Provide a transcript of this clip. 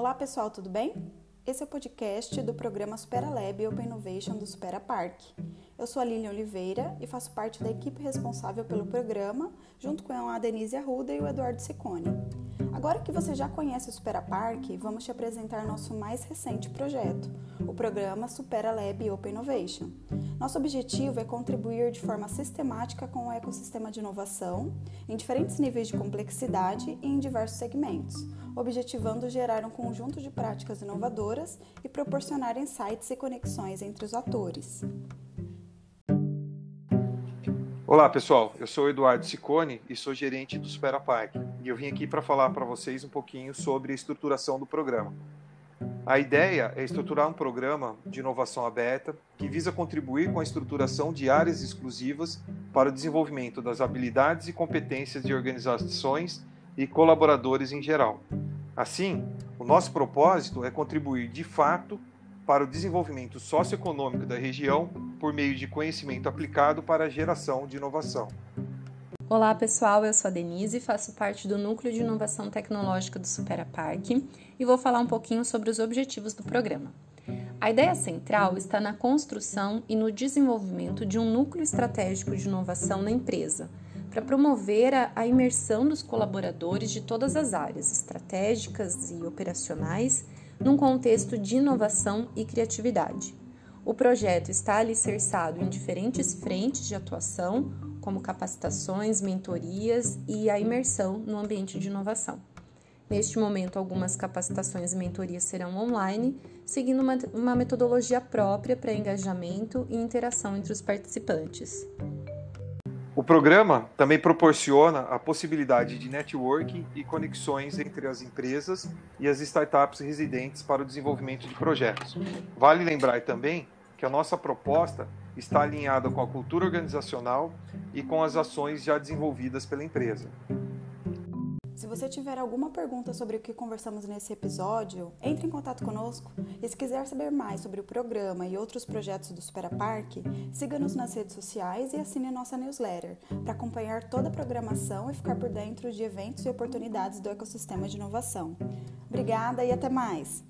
Olá pessoal, tudo bem? Esse é o podcast do programa Supera Lab Open Innovation do Supera Park. Eu sou a Lilian Oliveira e faço parte da equipe responsável pelo programa, junto com a Denise Arruda e o Eduardo Ciccone. Agora que você já conhece o Supera Park, vamos te apresentar nosso mais recente projeto, o programa Supera Lab Open Innovation. Nosso objetivo é contribuir de forma sistemática com o ecossistema de inovação, em diferentes níveis de complexidade e em diversos segmentos, objetivando gerar um conjunto de práticas inovadoras e proporcionar insights e conexões entre os atores. Olá pessoal, eu sou Eduardo Ciccone e sou gerente do Supera Park e eu vim aqui para falar para vocês um pouquinho sobre a estruturação do programa. A ideia é estruturar um programa de inovação aberta que visa contribuir com a estruturação de áreas exclusivas para o desenvolvimento das habilidades e competências de organizações e colaboradores em geral. Assim, o nosso propósito é contribuir de fato para o desenvolvimento socioeconômico da região por meio de conhecimento aplicado para a geração de inovação. Olá pessoal, eu sou a Denise, e faço parte do Núcleo de Inovação Tecnológica do Supera Park e vou falar um pouquinho sobre os objetivos do programa. A ideia central está na construção e no desenvolvimento de um núcleo estratégico de inovação na empresa, para promover a imersão dos colaboradores de todas as áreas estratégicas e operacionais num contexto de inovação e criatividade. O projeto está alicerçado em diferentes frentes de atuação, como capacitações, mentorias e a imersão no ambiente de inovação. Neste momento, algumas capacitações e mentorias serão online, seguindo uma, uma metodologia própria para engajamento e interação entre os participantes. O programa também proporciona a possibilidade de networking e conexões entre as empresas e as startups residentes para o desenvolvimento de projetos. Vale lembrar também que a nossa proposta está alinhada com a cultura organizacional e com as ações já desenvolvidas pela empresa. Se você tiver alguma pergunta sobre o que conversamos nesse episódio, entre em contato conosco e se quiser saber mais sobre o programa e outros projetos do Supera Park, siga-nos nas redes sociais e assine nossa newsletter para acompanhar toda a programação e ficar por dentro de eventos e oportunidades do ecossistema de inovação. Obrigada e até mais!